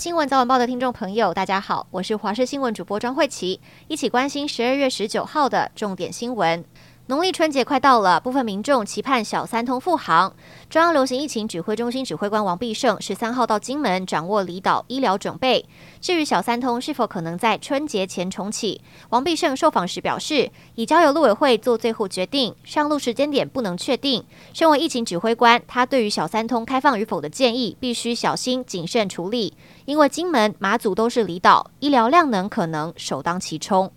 新闻早晚报的听众朋友，大家好，我是华视新闻主播庄慧琪，一起关心十二月十九号的重点新闻。农历春节快到了，部分民众期盼小三通复航。中央流行疫情指挥中心指挥官王必胜十三号到金门掌握离岛医疗准备。至于小三通是否可能在春节前重启，王必胜受访时表示，已交由陆委会做最后决定，上路时间点不能确定。身为疫情指挥官，他对于小三通开放与否的建议，必须小心谨慎处理，因为金门、马祖都是离岛，医疗量能可能首当其冲。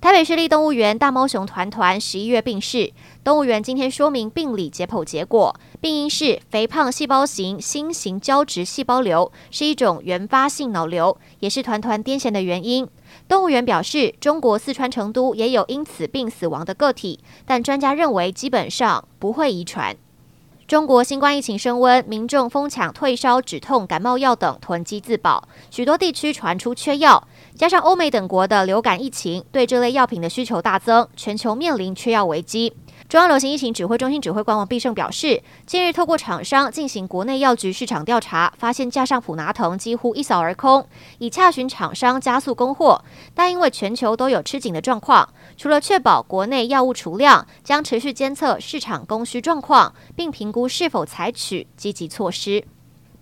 台北市立动物园大猫熊团团十一月病逝，动物园今天说明病理解剖结果，病因是肥胖细胞型新型胶质细胞瘤，是一种原发性脑瘤，也是团团癫痫的原因。动物园表示，中国四川成都也有因此病死亡的个体，但专家认为基本上不会遗传。中国新冠疫情升温，民众疯抢退烧、止痛、感冒药等囤积自保，许多地区传出缺药。加上欧美等国的流感疫情，对这类药品的需求大增，全球面临缺药危机。中央流行疫情指挥中心指挥官王必胜表示，近日透过厂商进行国内药局市场调查，发现架上普拿疼几乎一扫而空，已洽询厂商加速供货。但因为全球都有吃紧的状况，除了确保国内药物储量，将持续监测市场供需状况，并评估是否采取积极措施。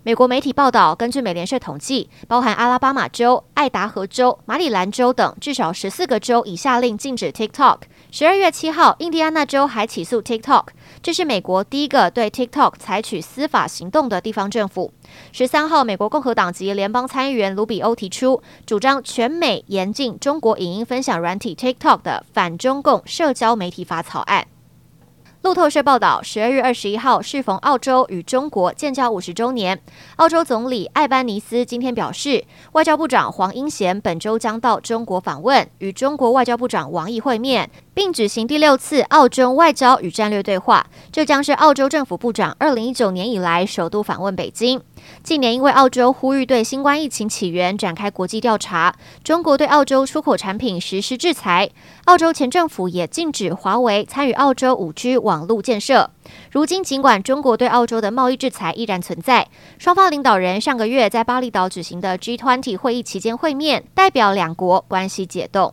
美国媒体报道，根据美联社统计，包含阿拉巴马州、爱达荷州、马里兰州等至少十四个州已下令禁止 TikTok。十二月七号，印第安纳州还起诉 TikTok，这是美国第一个对 TikTok 采取司法行动的地方政府。十三号，美国共和党籍联邦参议员卢比欧提出，主张全美严禁中国影音分享软体 TikTok 的反中共社交媒体法草案。路透社报道，十二月二十一号适逢澳洲与中国建交五十周年，澳洲总理艾班尼斯今天表示，外交部长黄英贤本周将到中国访问，与中国外交部长王毅会面。并举行第六次澳中外交与战略对话，这将是澳洲政府部长二零一九年以来首度访问北京。近年因为澳洲呼吁对新冠疫情起源展开国际调查，中国对澳洲出口产品实施制裁，澳洲前政府也禁止华为参与澳洲五 G 网络建设。如今尽管中国对澳洲的贸易制裁依然存在，双方领导人上个月在巴厘岛举行的 G20 会议期间会面，代表两国关系解冻。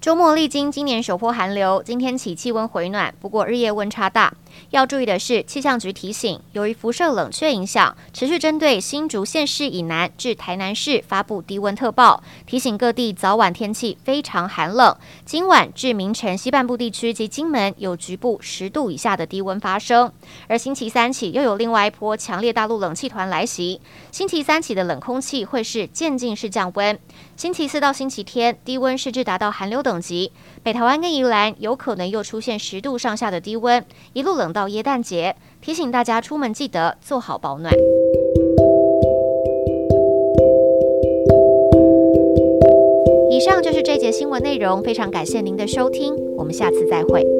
周末历经今年首波寒流，今天起气温回暖，不过日夜温差大。要注意的是，气象局提醒，由于辐射冷却影响，持续针对新竹县市以南至台南市发布低温特报，提醒各地早晚天气非常寒冷。今晚至明晨西半部地区及金门有局部十度以下的低温发生。而星期三起又有另外一波强烈大陆冷气团来袭，星期三起的冷空气会是渐进式降温。星期四到星期天低温甚至达到寒流等级，北台湾跟宜兰有可能又出现十度上下的低温，一路冷。到耶诞节，提醒大家出门记得做好保暖。以上就是这节新闻内容，非常感谢您的收听，我们下次再会。